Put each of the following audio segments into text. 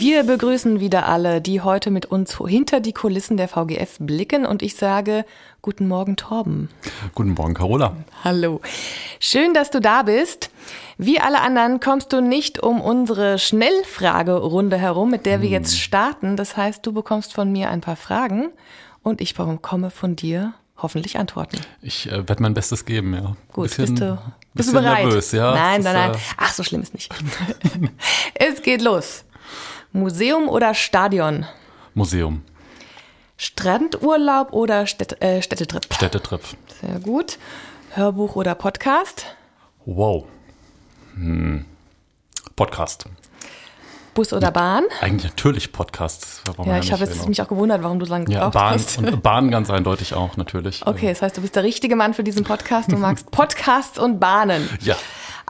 Wir begrüßen wieder alle, die heute mit uns hinter die Kulissen der VGF blicken und ich sage guten Morgen Torben. Guten Morgen Carola. Hallo. Schön, dass du da bist. Wie alle anderen kommst du nicht um unsere Schnellfragerunde herum, mit der wir jetzt starten. Das heißt, du bekommst von mir ein paar Fragen und ich bekomme von dir hoffentlich Antworten. Ich äh, werde mein Bestes geben, ja. Gut, bisschen, bist du, bist du bereit? Nervös, ja. Nein, nein, nein. Äh, Ach, so schlimm ist nicht. es geht los. Museum oder Stadion? Museum. Strandurlaub oder Städt äh, Städtetrip? Städtetrip. Sehr gut. Hörbuch oder Podcast? Wow. Hm. Podcast. Bus oder Bahn? Eigentlich natürlich Podcast. Ja, ich habe jetzt mich auch gewundert, warum du so lange gebraucht ja, Bahn, hast. Und Bahn ganz eindeutig auch, natürlich. Okay, das heißt, du bist der richtige Mann für diesen Podcast. Du magst Podcasts und Bahnen. Ja.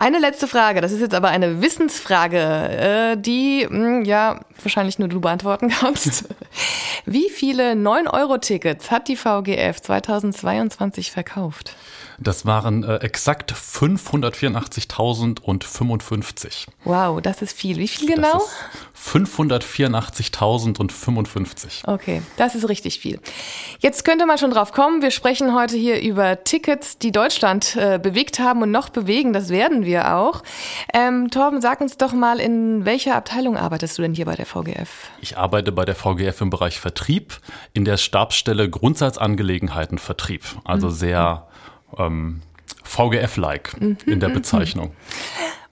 Eine letzte Frage, das ist jetzt aber eine Wissensfrage, äh, die hm, ja wahrscheinlich nur du beantworten kannst. Wie viele 9-Euro-Tickets hat die VGF 2022 verkauft? Das waren äh, exakt 584.055. Wow, das ist viel. Wie viel genau? 584.055. Okay, das ist richtig viel. Jetzt könnte man schon drauf kommen, wir sprechen heute hier über Tickets, die Deutschland äh, bewegt haben und noch bewegen. Das werden wir auch. Ähm, Torben, sag uns doch mal, in welcher Abteilung arbeitest du denn hier bei der VGF? Ich arbeite bei der VGF im Bereich Vertrieb, in der Stabsstelle Grundsatzangelegenheiten Vertrieb. Also mhm. sehr ähm, VGF-like mhm, in der mhm, Bezeichnung.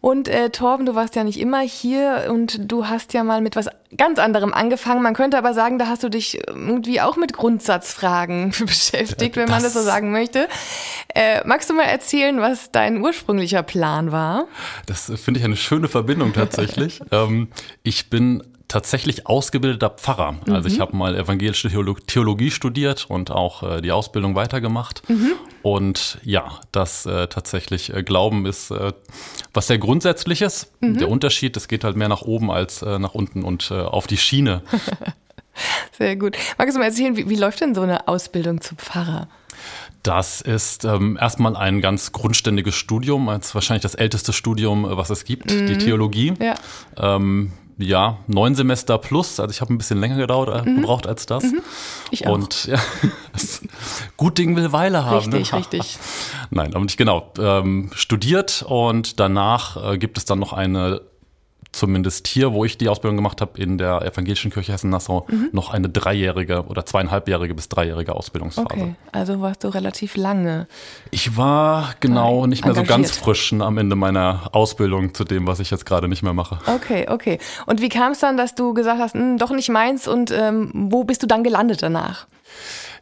Und äh, Torben, du warst ja nicht immer hier und du hast ja mal mit was ganz anderem angefangen. Man könnte aber sagen, da hast du dich irgendwie auch mit Grundsatzfragen beschäftigt, wenn man das so sagen möchte. Äh, magst du mal erzählen, was dein ursprünglicher Plan war? Das finde ich eine schöne Verbindung tatsächlich. ähm, ich bin tatsächlich ausgebildeter Pfarrer. Mhm. Also ich mhm. habe mal evangelische Theologie studiert und auch äh, die Ausbildung weitergemacht. Mhm. Und ja, das äh, tatsächlich äh, Glauben ist äh, was sehr Grundsätzliches. Mhm. Der Unterschied, es geht halt mehr nach oben als äh, nach unten und äh, auf die Schiene. sehr gut. Magst du mal erzählen, wie, wie läuft denn so eine Ausbildung zum Pfarrer? Das ist ähm, erstmal ein ganz grundständiges Studium, als wahrscheinlich das älteste Studium, was es gibt, mhm. die Theologie. Ja. Ähm, ja, neun Semester plus. Also ich habe ein bisschen länger gedauert, äh, mhm. gebraucht als das. Mhm. Ich auch. Und ja, gut Ding will Weile haben. Richtig, ne? richtig. Nein, aber nicht genau. Ähm, studiert und danach äh, gibt es dann noch eine zumindest hier, wo ich die Ausbildung gemacht habe, in der Evangelischen Kirche Hessen-Nassau, mhm. noch eine dreijährige oder zweieinhalbjährige bis dreijährige Ausbildungsphase. Okay, also warst du relativ lange. Ich war genau nicht mehr engagiert. so ganz frisch am Ende meiner Ausbildung zu dem, was ich jetzt gerade nicht mehr mache. Okay, okay. Und wie kam es dann, dass du gesagt hast, hm, doch nicht meins und ähm, wo bist du dann gelandet danach?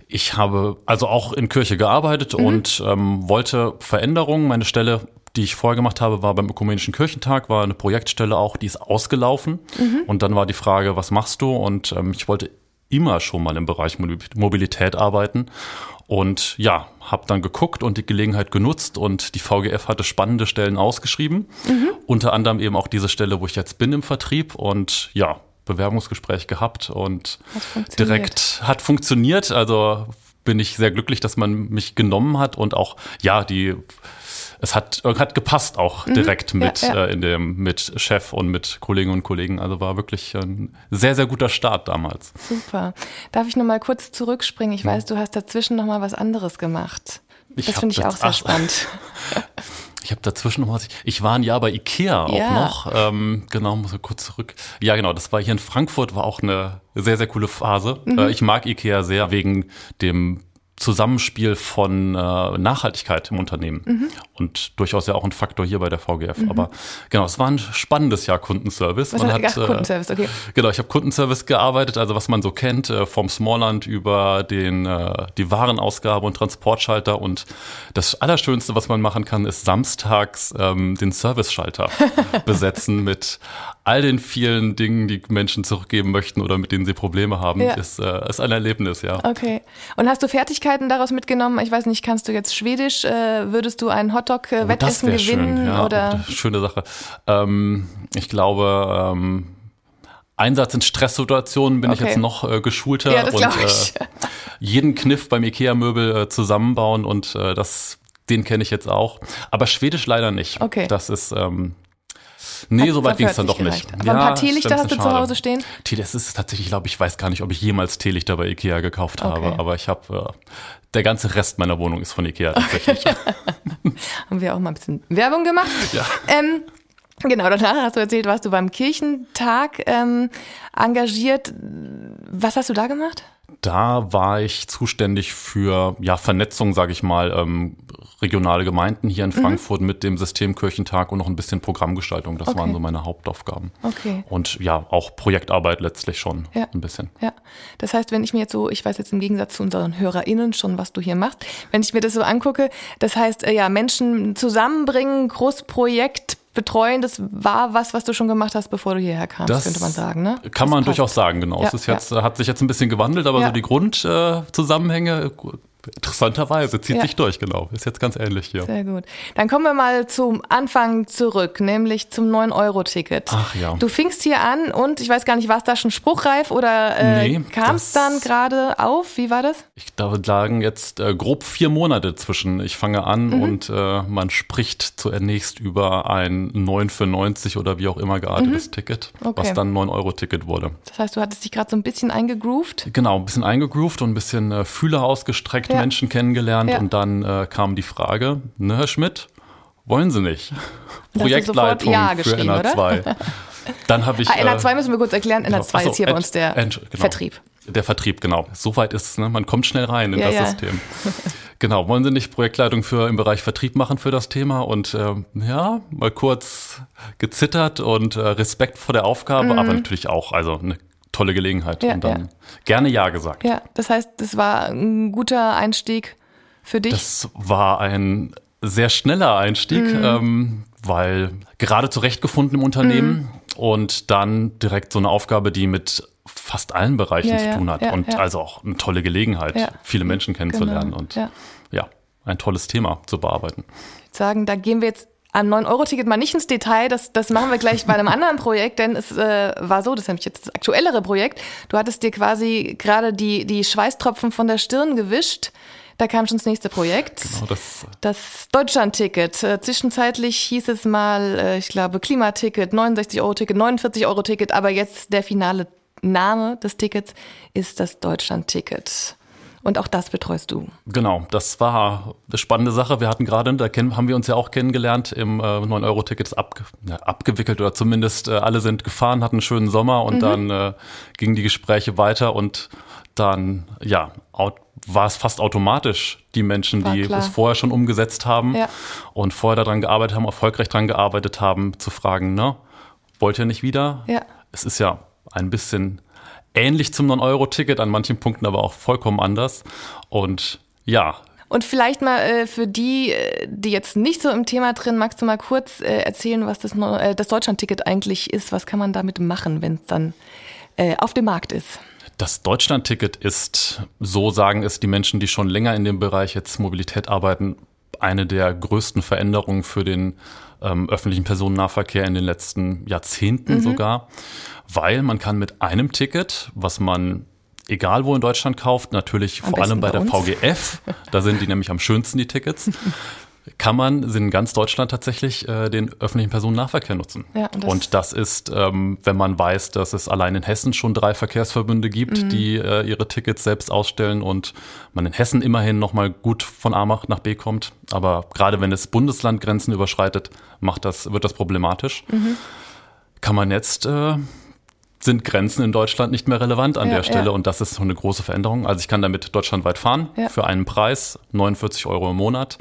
Ich habe also auch in Kirche gearbeitet mhm. und ähm, wollte Veränderungen. Meine Stelle die ich vorher gemacht habe, war beim Ökumenischen Kirchentag, war eine Projektstelle auch, die ist ausgelaufen. Mhm. Und dann war die Frage, was machst du? Und ähm, ich wollte immer schon mal im Bereich Mobilität arbeiten. Und ja, habe dann geguckt und die Gelegenheit genutzt und die VGF hatte spannende Stellen ausgeschrieben. Mhm. Unter anderem eben auch diese Stelle, wo ich jetzt bin im Vertrieb. Und ja, Bewerbungsgespräch gehabt und hat direkt hat funktioniert. Also bin ich sehr glücklich, dass man mich genommen hat und auch, ja, die es hat, hat gepasst auch mhm. direkt mhm. mit, ja, ja. Äh, in dem, mit Chef und mit Kolleginnen und Kollegen. Also war wirklich ein sehr, sehr guter Start damals. Super. Darf ich noch mal kurz zurückspringen? Ich weiß, du hast dazwischen noch mal was anderes gemacht. Ich das finde ich auch sehr ach, spannend. Ich habe dazwischen noch was. Ich war ein Jahr bei Ikea auch ja. noch. Ähm, genau, muss ich kurz zurück. Ja, genau, das war hier in Frankfurt, war auch eine sehr, sehr coole Phase. Mhm. Äh, ich mag Ikea sehr wegen dem Zusammenspiel von äh, Nachhaltigkeit im Unternehmen mhm. und durchaus ja auch ein Faktor hier bei der VGF. Mhm. Aber genau, es war ein spannendes Jahr Kundenservice. Was man hat, hat äh, Kundenservice, okay. Genau, ich habe Kundenservice gearbeitet, also was man so kennt, äh, vom Smallland über den äh, die Warenausgabe und Transportschalter und das Allerschönste, was man machen kann, ist samstags ähm, den Service-Schalter besetzen mit all den vielen Dingen, die Menschen zurückgeben möchten oder mit denen sie Probleme haben, ja. ist, äh, ist ein Erlebnis, ja. Okay. Und hast du Fertigkeiten daraus mitgenommen? Ich weiß nicht, kannst du jetzt Schwedisch? Äh, würdest du ein Hotdog-Wettessen oh, gewinnen? Schön, ja, oder? schöne Sache. Ähm, ich glaube, ähm, Einsatz in Stresssituationen bin okay. ich jetzt noch äh, geschulter ja, das und ich. Äh, jeden Kniff beim IKEA-Möbel äh, zusammenbauen und äh, das, den kenne ich jetzt auch. Aber Schwedisch leider nicht. Okay. Das ist ähm, Nee, so weit ging es dann doch nicht. Aber ein paar Teelichter hast du zu Hause stehen? Tee, das ist tatsächlich, glaube ich, weiß gar nicht, ob ich jemals Teelichter bei Ikea gekauft okay. habe, aber ich habe, äh, der ganze Rest meiner Wohnung ist von Ikea tatsächlich. Haben wir auch mal ein bisschen Werbung gemacht. Ja. Ähm, Genau, danach hast du erzählt, warst du beim Kirchentag ähm, engagiert. Was hast du da gemacht? Da war ich zuständig für ja, Vernetzung, sage ich mal, ähm, regionale Gemeinden hier in mhm. Frankfurt mhm. mit dem Systemkirchentag und noch ein bisschen Programmgestaltung. Das okay. waren so meine Hauptaufgaben. Okay. Und ja, auch Projektarbeit letztlich schon ja. ein bisschen. Ja. Das heißt, wenn ich mir jetzt so, ich weiß jetzt im Gegensatz zu unseren HörerInnen schon, was du hier machst, wenn ich mir das so angucke, das heißt, äh, ja, Menschen zusammenbringen, Großprojekt, betreuen, das war was, was du schon gemacht hast, bevor du hierher kamst, das könnte man sagen. Ne? Kann das man passt. durchaus sagen, genau. Ja, es ist jetzt, ja. hat sich jetzt ein bisschen gewandelt, aber ja. so die Grundzusammenhänge Interessanterweise zieht ja. sich durch, genau. Ist jetzt ganz ähnlich hier. Sehr gut. Dann kommen wir mal zum Anfang zurück, nämlich zum 9-Euro-Ticket. Ach ja. Du fingst hier an und ich weiß gar nicht, war es da schon spruchreif oder äh, nee, kam es dann gerade auf? Wie war das? Ich darf sagen, jetzt äh, grob vier Monate zwischen ich fange an mhm. und äh, man spricht zunächst über ein 9 für 90 oder wie auch immer geartetes mhm. Ticket, okay. was dann 9-Euro-Ticket wurde. Das heißt, du hattest dich gerade so ein bisschen eingegroovt? Genau, ein bisschen eingegroovt und ein bisschen äh, Fühler ausgestreckt ja. Menschen kennengelernt ja. und dann äh, kam die Frage, ne, Herr Schmidt, wollen Sie nicht? Projektleitung ja für NA2. Dann habe ich. Ah, NA2 äh, müssen wir kurz erklären. NA2 genau. ist hier bei uns der genau. Vertrieb. Der Vertrieb, genau. Soweit ist es, ne? man kommt schnell rein in ja, das ja. System. genau, wollen Sie nicht Projektleitung für im Bereich Vertrieb machen für das Thema? Und äh, ja, mal kurz gezittert und äh, Respekt vor der Aufgabe, mhm. aber natürlich auch, also eine tolle Gelegenheit ja, und dann ja. gerne Ja gesagt. Ja, das heißt, das war ein guter Einstieg für dich? Das war ein sehr schneller Einstieg, mhm. ähm, weil gerade zurechtgefunden im Unternehmen mhm. und dann direkt so eine Aufgabe, die mit fast allen Bereichen ja, zu tun hat und also auch eine tolle Gelegenheit, viele Menschen kennenzulernen genau. und ja. ein tolles Thema zu bearbeiten. Ich würde sagen, da gehen wir jetzt am 9-Euro-Ticket mal nicht ins Detail, das, das machen wir gleich bei einem anderen Projekt, denn es äh, war so, das ist nämlich jetzt das aktuellere Projekt. Du hattest dir quasi gerade die, die Schweißtropfen von der Stirn gewischt. Da kam schon das nächste Projekt. Genau, das das Deutschland-Ticket. Äh, zwischenzeitlich hieß es mal, äh, ich glaube, Klimaticket, 69-Euro-Ticket, 49-Euro-Ticket, aber jetzt der finale Name des Tickets ist das Deutschland-Ticket. Und auch das betreust du. Genau, das war eine spannende Sache. Wir hatten gerade, da haben wir uns ja auch kennengelernt, im äh, 9-Euro-Ticket ab, ja, abgewickelt oder zumindest äh, alle sind gefahren, hatten einen schönen Sommer und mhm. dann äh, gingen die Gespräche weiter und dann, ja, war es fast automatisch, die Menschen, war die klar. es vorher schon umgesetzt haben ja. und vorher daran gearbeitet haben, erfolgreich daran gearbeitet haben, zu fragen, ne, wollt ihr nicht wieder? Ja. Es ist ja ein bisschen ähnlich zum 9-Euro-Ticket, an manchen Punkten aber auch vollkommen anders. Und ja, und vielleicht mal äh, für die, äh, die jetzt nicht so im Thema drin, magst du mal kurz äh, erzählen, was das, äh, das Deutschland-Ticket eigentlich ist? Was kann man damit machen, wenn es dann äh, auf dem Markt ist? Das Deutschland-Ticket ist, so sagen es die Menschen, die schon länger in dem Bereich jetzt Mobilität arbeiten, eine der größten Veränderungen für den ähm, öffentlichen Personennahverkehr in den letzten Jahrzehnten mhm. sogar weil man kann mit einem Ticket, was man egal wo in Deutschland kauft, natürlich am vor allem bei, bei der. VGF, da sind die nämlich am schönsten, die Tickets, kann man in ganz Deutschland tatsächlich äh, den öffentlichen Personennahverkehr nutzen. Ja, und, das und, das ist, ähm, wenn man weiß, dass es allein in Hessen schon drei Verkehrsverbünde gibt, mhm. die äh, ihre Tickets selbst ausstellen und man in Hessen immerhin nochmal gut von A nach B kommt. Aber gerade wenn es Bundeslandgrenzen überschreitet, macht das, wird das problematisch. Mhm. Kann man jetzt äh, sind Grenzen in Deutschland nicht mehr relevant an ja, der Stelle ja. und das ist so eine große Veränderung. Also ich kann damit deutschlandweit fahren ja. für einen Preis, 49 Euro im Monat.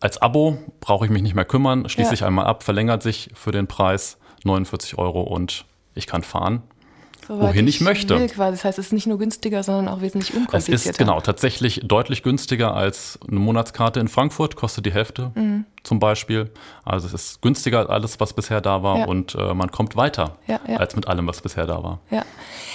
Als Abo brauche ich mich nicht mehr kümmern, schließe ich einmal ab, verlängert sich für den Preis 49 Euro und ich kann fahren wohin ich, ich möchte. Das heißt, es ist nicht nur günstiger, sondern auch wesentlich unkomplizierter. Es ist genau tatsächlich deutlich günstiger als eine Monatskarte in Frankfurt, kostet die Hälfte mhm. zum Beispiel. Also es ist günstiger als alles, was bisher da war ja. und äh, man kommt weiter ja, ja. als mit allem, was bisher da war. Ja.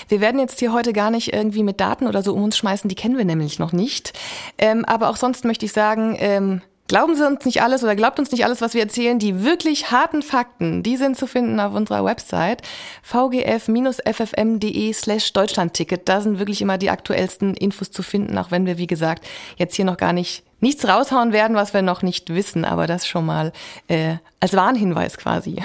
Wir werden jetzt hier heute gar nicht irgendwie mit Daten oder so um uns schmeißen, die kennen wir nämlich noch nicht. Ähm, aber auch sonst möchte ich sagen, ähm, Glauben Sie uns nicht alles oder glaubt uns nicht alles, was wir erzählen. Die wirklich harten Fakten, die sind zu finden auf unserer Website vgf-ffm.de slash Deutschlandticket. Da sind wirklich immer die aktuellsten Infos zu finden, auch wenn wir, wie gesagt, jetzt hier noch gar nicht nichts raushauen werden, was wir noch nicht wissen, aber das schon mal äh, als Warnhinweis quasi.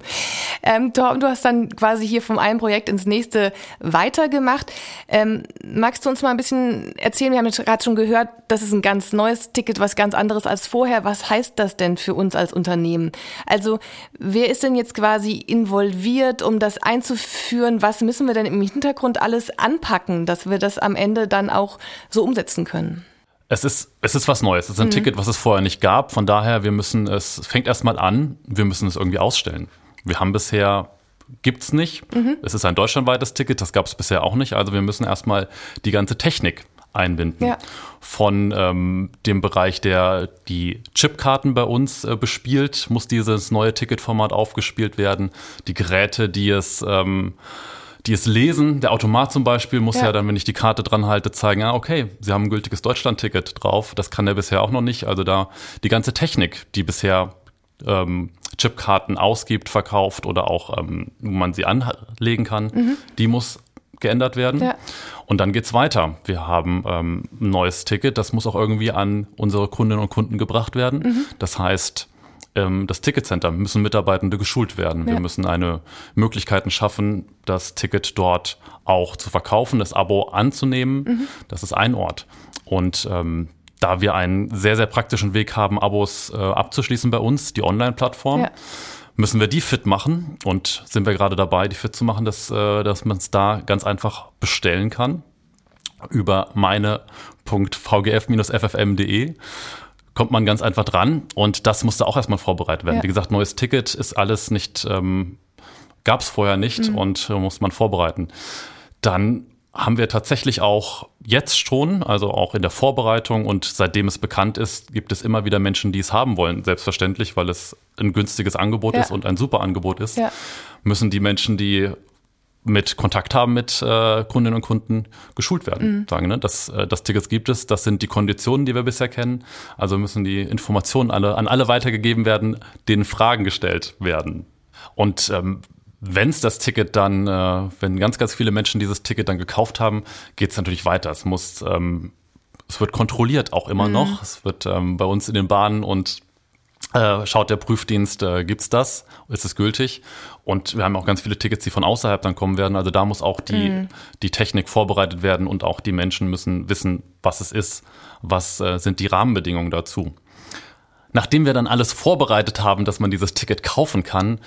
ähm, Torben, du hast dann quasi hier vom einen Projekt ins nächste weitergemacht. Ähm, magst du uns mal ein bisschen erzählen? Wir haben jetzt gerade schon gehört, das ist ein ganz neues Ticket, was ganz anderes als vorher. Was heißt das denn für uns als Unternehmen? Also wer ist denn jetzt quasi involviert, um das einzuführen? Was müssen wir denn im Hintergrund alles anpacken, dass wir das am Ende dann auch so umsetzen können? Es ist, es ist was Neues. Es ist ein mhm. Ticket, was es vorher nicht gab. Von daher, wir müssen, es fängt erstmal an, wir müssen es irgendwie ausstellen. Wir haben bisher, gibt es nicht. Mhm. Es ist ein deutschlandweites Ticket, das gab es bisher auch nicht. Also wir müssen erstmal die ganze Technik einbinden. Ja. Von ähm, dem Bereich, der die Chipkarten bei uns äh, bespielt, muss dieses neue Ticketformat aufgespielt werden. Die Geräte, die es ähm, die es lesen. Der Automat zum Beispiel muss ja. ja, dann, wenn ich die Karte dran halte, zeigen, ah, okay, Sie haben ein gültiges Deutschland-Ticket drauf. Das kann der bisher auch noch nicht. Also da die ganze Technik, die bisher ähm, Chipkarten ausgibt, verkauft oder auch, ähm, wo man sie anlegen kann, mhm. die muss geändert werden. Ja. Und dann geht's weiter. Wir haben ähm, ein neues Ticket, das muss auch irgendwie an unsere Kundinnen und Kunden gebracht werden. Mhm. Das heißt, das Ticketcenter müssen Mitarbeitende geschult werden. Ja. Wir müssen eine Möglichkeiten schaffen, das Ticket dort auch zu verkaufen, das Abo anzunehmen. Mhm. Das ist ein Ort. Und ähm, da wir einen sehr, sehr praktischen Weg haben, Abos äh, abzuschließen bei uns, die Online-Plattform, ja. müssen wir die fit machen und sind wir gerade dabei, die fit zu machen, dass, äh, dass man es da ganz einfach bestellen kann über meine.vgf-ffm.de kommt man ganz einfach dran und das musste auch erstmal vorbereitet werden. Ja. Wie gesagt, neues Ticket ist alles nicht, ähm, gab es vorher nicht mhm. und äh, muss man vorbereiten. Dann haben wir tatsächlich auch jetzt schon, also auch in der Vorbereitung und seitdem es bekannt ist, gibt es immer wieder Menschen, die es haben wollen. Selbstverständlich, weil es ein günstiges Angebot ja. ist und ein super Angebot ist, ja. müssen die Menschen, die mit Kontakt haben mit äh, Kundinnen und Kunden geschult werden. Mhm. Sagen, ne? das, äh, das Tickets gibt es, das sind die Konditionen, die wir bisher kennen. Also müssen die Informationen alle, an alle weitergegeben werden, denen Fragen gestellt werden. Und ähm, wenn es das Ticket dann, äh, wenn ganz, ganz viele Menschen dieses Ticket dann gekauft haben, geht es natürlich weiter. Es muss, ähm, es wird kontrolliert auch immer mhm. noch. Es wird ähm, bei uns in den Bahnen und schaut der Prüfdienst, äh, gibt's das? Ist es gültig? Und wir haben auch ganz viele Tickets, die von außerhalb dann kommen werden. Also da muss auch die, mhm. die Technik vorbereitet werden und auch die Menschen müssen wissen, was es ist, was äh, sind die Rahmenbedingungen dazu. Nachdem wir dann alles vorbereitet haben, dass man dieses Ticket kaufen kann,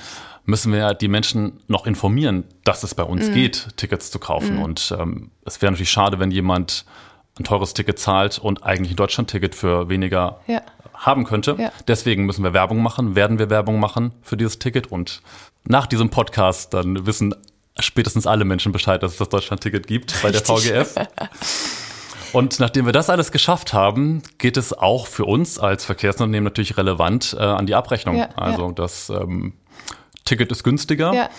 müssen wir die Menschen noch informieren, dass es bei uns mhm. geht, Tickets zu kaufen. Mhm. Und ähm, es wäre natürlich schade, wenn jemand ein teures Ticket zahlt und eigentlich ein Deutschland-Ticket für weniger ja haben könnte. Ja. Deswegen müssen wir Werbung machen, werden wir Werbung machen für dieses Ticket und nach diesem Podcast dann wissen spätestens alle Menschen Bescheid, dass es das Deutschland-Ticket gibt bei der VGF. Und nachdem wir das alles geschafft haben, geht es auch für uns als Verkehrsunternehmen natürlich relevant äh, an die Abrechnung. Ja, also ja. das ähm, Ticket ist günstiger. Ja.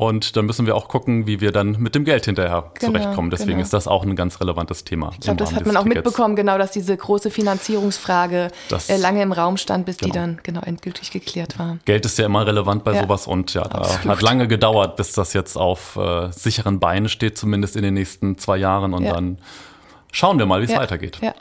Und dann müssen wir auch gucken, wie wir dann mit dem Geld hinterher genau, zurechtkommen. Deswegen genau. ist das auch ein ganz relevantes Thema. Ich glaube, das hat man auch Tickets. mitbekommen, genau, dass diese große Finanzierungsfrage das, äh, lange im Raum stand, bis genau. die dann genau endgültig geklärt war. Geld ist ja immer relevant bei ja, sowas und ja, da hat lange gedauert, bis das jetzt auf äh, sicheren Beinen steht, zumindest in den nächsten zwei Jahren und ja. dann schauen wir mal, wie es ja, weitergeht. Ja.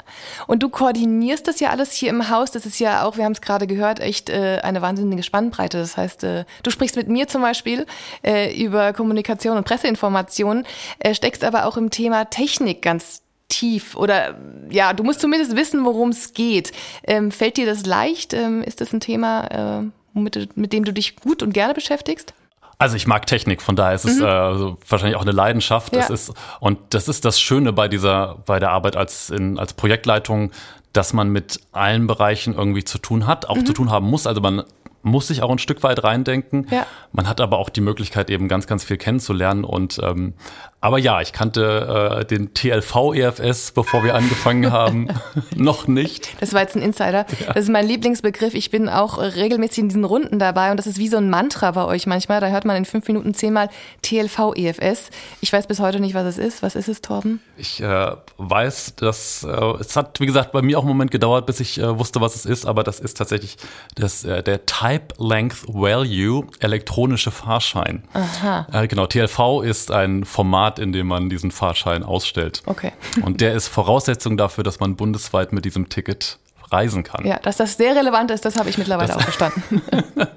Und du koordinierst das ja alles hier im Haus. Das ist ja auch, wir haben es gerade gehört, echt äh, eine wahnsinnige Spannbreite. Das heißt, äh, du sprichst mit mir zum Beispiel äh, über Kommunikation und Presseinformation, äh, steckst aber auch im Thema Technik ganz tief oder ja, du musst zumindest wissen, worum es geht. Ähm, fällt dir das leicht? Ähm, ist das ein Thema, äh, mit, mit dem du dich gut und gerne beschäftigst? Also ich mag Technik, von daher ist es mhm. äh, wahrscheinlich auch eine Leidenschaft. Das ja. ist und das ist das Schöne bei dieser bei der Arbeit als in, als Projektleitung, dass man mit allen Bereichen irgendwie zu tun hat, auch mhm. zu tun haben muss. Also man muss sich auch ein Stück weit reindenken. Ja. Man hat aber auch die Möglichkeit, eben ganz, ganz viel kennenzulernen. Und ähm, aber ja, ich kannte äh, den TLV EFS, bevor wir angefangen haben, noch nicht. Das war jetzt ein Insider. Ja. Das ist mein Lieblingsbegriff. Ich bin auch regelmäßig in diesen Runden dabei und das ist wie so ein Mantra bei euch manchmal. Da hört man in fünf Minuten zehnmal TLV EFS. Ich weiß bis heute nicht, was es ist. Was ist es, Torben? Ich äh, weiß, dass äh, es hat, wie gesagt, bei mir auch einen Moment gedauert, bis ich äh, wusste, was es ist, aber das ist tatsächlich das, äh, der Type Length Value elektronische Fahrschein. Aha. Äh, genau, TLV ist ein Format, Automat, in dem man diesen Fahrschein ausstellt. Okay. Und der ist Voraussetzung dafür, dass man bundesweit mit diesem Ticket reisen kann. Ja, dass das sehr relevant ist, das habe ich mittlerweile das auch verstanden.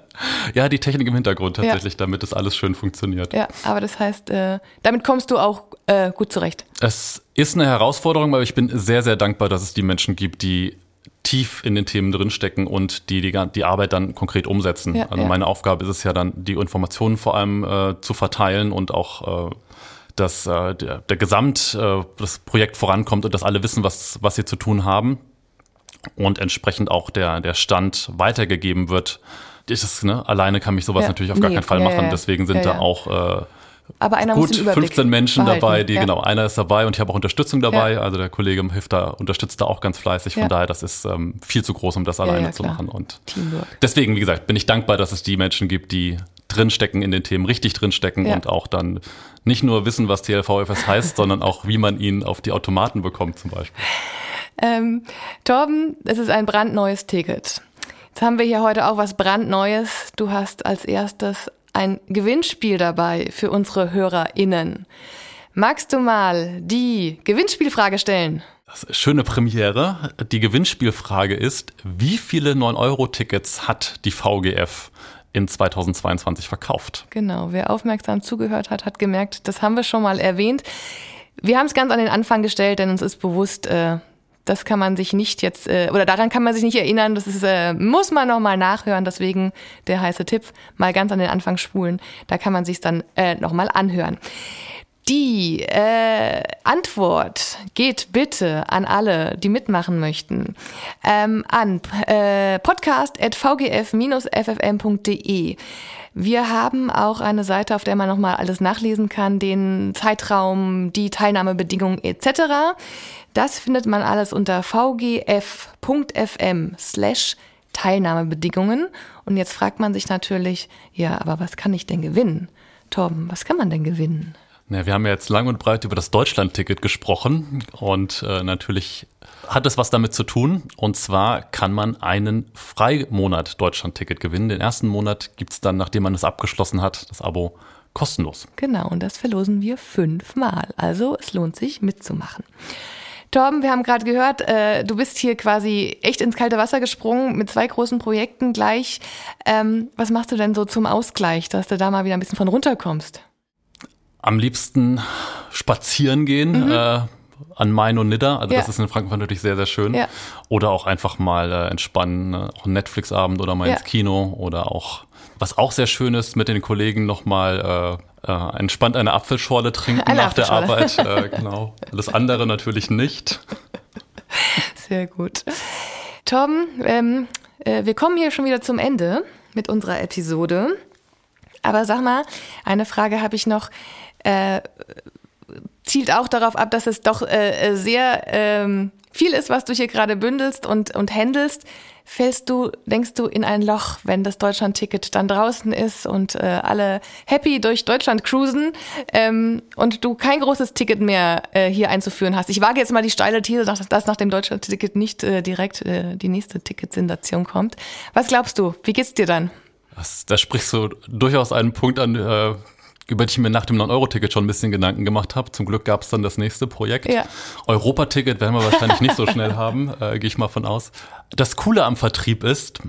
ja, die Technik im Hintergrund tatsächlich, ja. damit das alles schön funktioniert. Ja, aber das heißt, äh, damit kommst du auch äh, gut zurecht. Es ist eine Herausforderung, aber ich bin sehr, sehr dankbar, dass es die Menschen gibt, die tief in den Themen drinstecken und die, die die Arbeit dann konkret umsetzen. Ja, also ja. meine Aufgabe ist es ja dann, die Informationen vor allem äh, zu verteilen und auch äh, dass äh, der, der Gesamt, äh, das Projekt vorankommt und dass alle wissen, was, was sie zu tun haben und entsprechend auch der, der Stand weitergegeben wird. Das, ne, alleine kann mich sowas ja, natürlich auf gar keinen Fall machen. Deswegen sind da auch äh, gut muss den 15 Menschen behalten. dabei, die ja. genau, einer ist dabei und ich habe auch Unterstützung dabei. Ja. Also der Kollege hilft da, unterstützt da auch ganz fleißig. Von ja. daher, das ist ähm, viel zu groß, um das alleine zu machen. Und Teamwork. deswegen, wie gesagt, bin ich dankbar, dass es die Menschen gibt, die drinstecken in den Themen, richtig drinstecken und auch dann nicht nur wissen, was TLVFS heißt, sondern auch, wie man ihn auf die Automaten bekommt zum Beispiel. Ähm, Torben, es ist ein brandneues Ticket. Jetzt haben wir hier heute auch was brandneues. Du hast als erstes ein Gewinnspiel dabei für unsere HörerInnen. Magst du mal die Gewinnspielfrage stellen? schöne Premiere. Die Gewinnspielfrage ist, wie viele 9-Euro-Tickets hat die VGF in 2022 verkauft? Genau, wer aufmerksam zugehört hat, hat gemerkt, das haben wir schon mal erwähnt. Wir haben es ganz an den Anfang gestellt, denn uns ist bewusst, äh, das kann man sich nicht jetzt, äh, oder daran kann man sich nicht erinnern, das ist, äh, muss man nochmal nachhören, deswegen der heiße Tipp, mal ganz an den Anfang spulen, da kann man sich dann äh, nochmal anhören. Die äh, Antwort geht bitte an alle, die mitmachen möchten, ähm, an äh, podcast.vgf-ffm.de. Wir haben auch eine Seite, auf der man nochmal alles nachlesen kann, den Zeitraum, die Teilnahmebedingungen etc. Das findet man alles unter vgf.fm slash Teilnahmebedingungen. Und jetzt fragt man sich natürlich, ja, aber was kann ich denn gewinnen? Torben, was kann man denn gewinnen? Ja, wir haben ja jetzt lang und breit über das Deutschland-Ticket gesprochen und äh, natürlich hat es was damit zu tun. Und zwar kann man einen Freimonat Deutschland-Ticket gewinnen. Den ersten Monat gibt es dann, nachdem man es abgeschlossen hat, das Abo kostenlos. Genau, und das verlosen wir fünfmal. Also es lohnt sich mitzumachen. Torben, wir haben gerade gehört, äh, du bist hier quasi echt ins kalte Wasser gesprungen mit zwei großen Projekten gleich. Ähm, was machst du denn so zum Ausgleich, dass du da mal wieder ein bisschen von runterkommst? Am liebsten spazieren gehen. Mhm. Äh, an Main und Nidda. Also ja. das ist in Frankfurt natürlich sehr, sehr schön. Ja. Oder auch einfach mal äh, entspannen, äh, auch einen Netflix-Abend oder mal ja. ins Kino oder auch, was auch sehr schön ist, mit den Kollegen nochmal äh, äh, entspannt eine Apfelschorle trinken eine nach der Arbeit. Äh, genau. Alles andere natürlich nicht. Sehr gut. Torben, ähm, äh, wir kommen hier schon wieder zum Ende mit unserer Episode. Aber sag mal, eine Frage habe ich noch. Äh, zielt auch darauf ab, dass es doch äh, sehr ähm, viel ist, was du hier gerade bündelst und, und handelst. Fällst du, denkst du, in ein Loch, wenn das Deutschland-Ticket dann draußen ist und äh, alle happy durch Deutschland cruisen ähm, und du kein großes Ticket mehr äh, hier einzuführen hast? Ich wage jetzt mal die steile These, dass, dass nach dem Deutschland-Ticket nicht äh, direkt äh, die nächste Ticketsensation kommt. Was glaubst du? Wie geht's dir dann? Das, da sprichst du durchaus einen Punkt an, äh, über die ich mir nach dem 9-Euro-Ticket schon ein bisschen Gedanken gemacht habe. Zum Glück gab es dann das nächste Projekt. Ja. Europa-Ticket werden wir wahrscheinlich nicht so schnell haben, äh, gehe ich mal von aus. Das Coole am Vertrieb ist,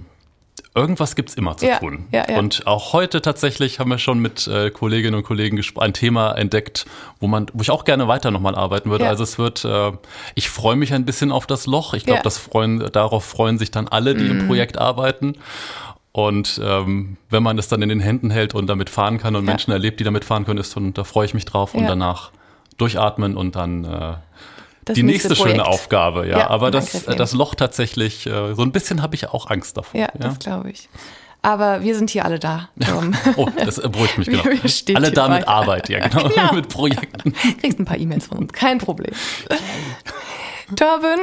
irgendwas gibt's immer zu ja, tun. Ja, ja. Und auch heute tatsächlich haben wir schon mit äh, Kolleginnen und Kollegen ein Thema entdeckt, wo man, wo ich auch gerne weiter nochmal arbeiten würde. Also es wird, äh, ich freue mich ein bisschen auf das Loch. Ich glaube, das freuen, darauf freuen sich dann alle, die mhm. im Projekt arbeiten. Und ähm, wenn man es dann in den Händen hält und damit fahren kann und ja. Menschen erlebt, die damit fahren können, ist und da freue ich mich drauf. Ja. Und danach durchatmen und dann äh, die nächste, nächste schöne Aufgabe. Ja, ja aber das, das Loch tatsächlich, äh, so ein bisschen habe ich auch Angst davor. Ja, das glaube ich. Aber wir sind hier alle da. oh, das beruhigt mich genau. alle da mit Arbeit, ja genau, genau. mit Projekten. Kriegst ein paar E-Mails von uns, kein Problem. Torben,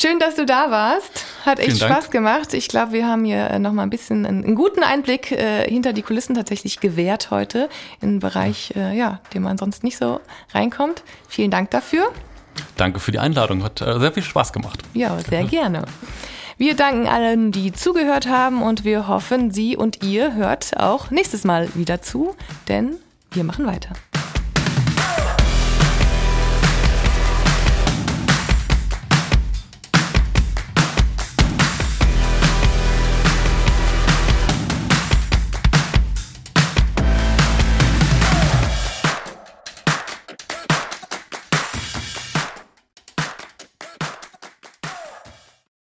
Schön, dass du da warst. Hat echt Spaß gemacht. Ich glaube, wir haben hier äh, noch mal ein bisschen einen, einen guten Einblick äh, hinter die Kulissen tatsächlich gewährt heute in einen Bereich, äh, ja, den man sonst nicht so reinkommt. Vielen Dank dafür. Danke für die Einladung. Hat äh, sehr viel Spaß gemacht. Ja, sehr gerne. Wir danken allen, die zugehört haben und wir hoffen, Sie und ihr hört auch nächstes Mal wieder zu, denn wir machen weiter.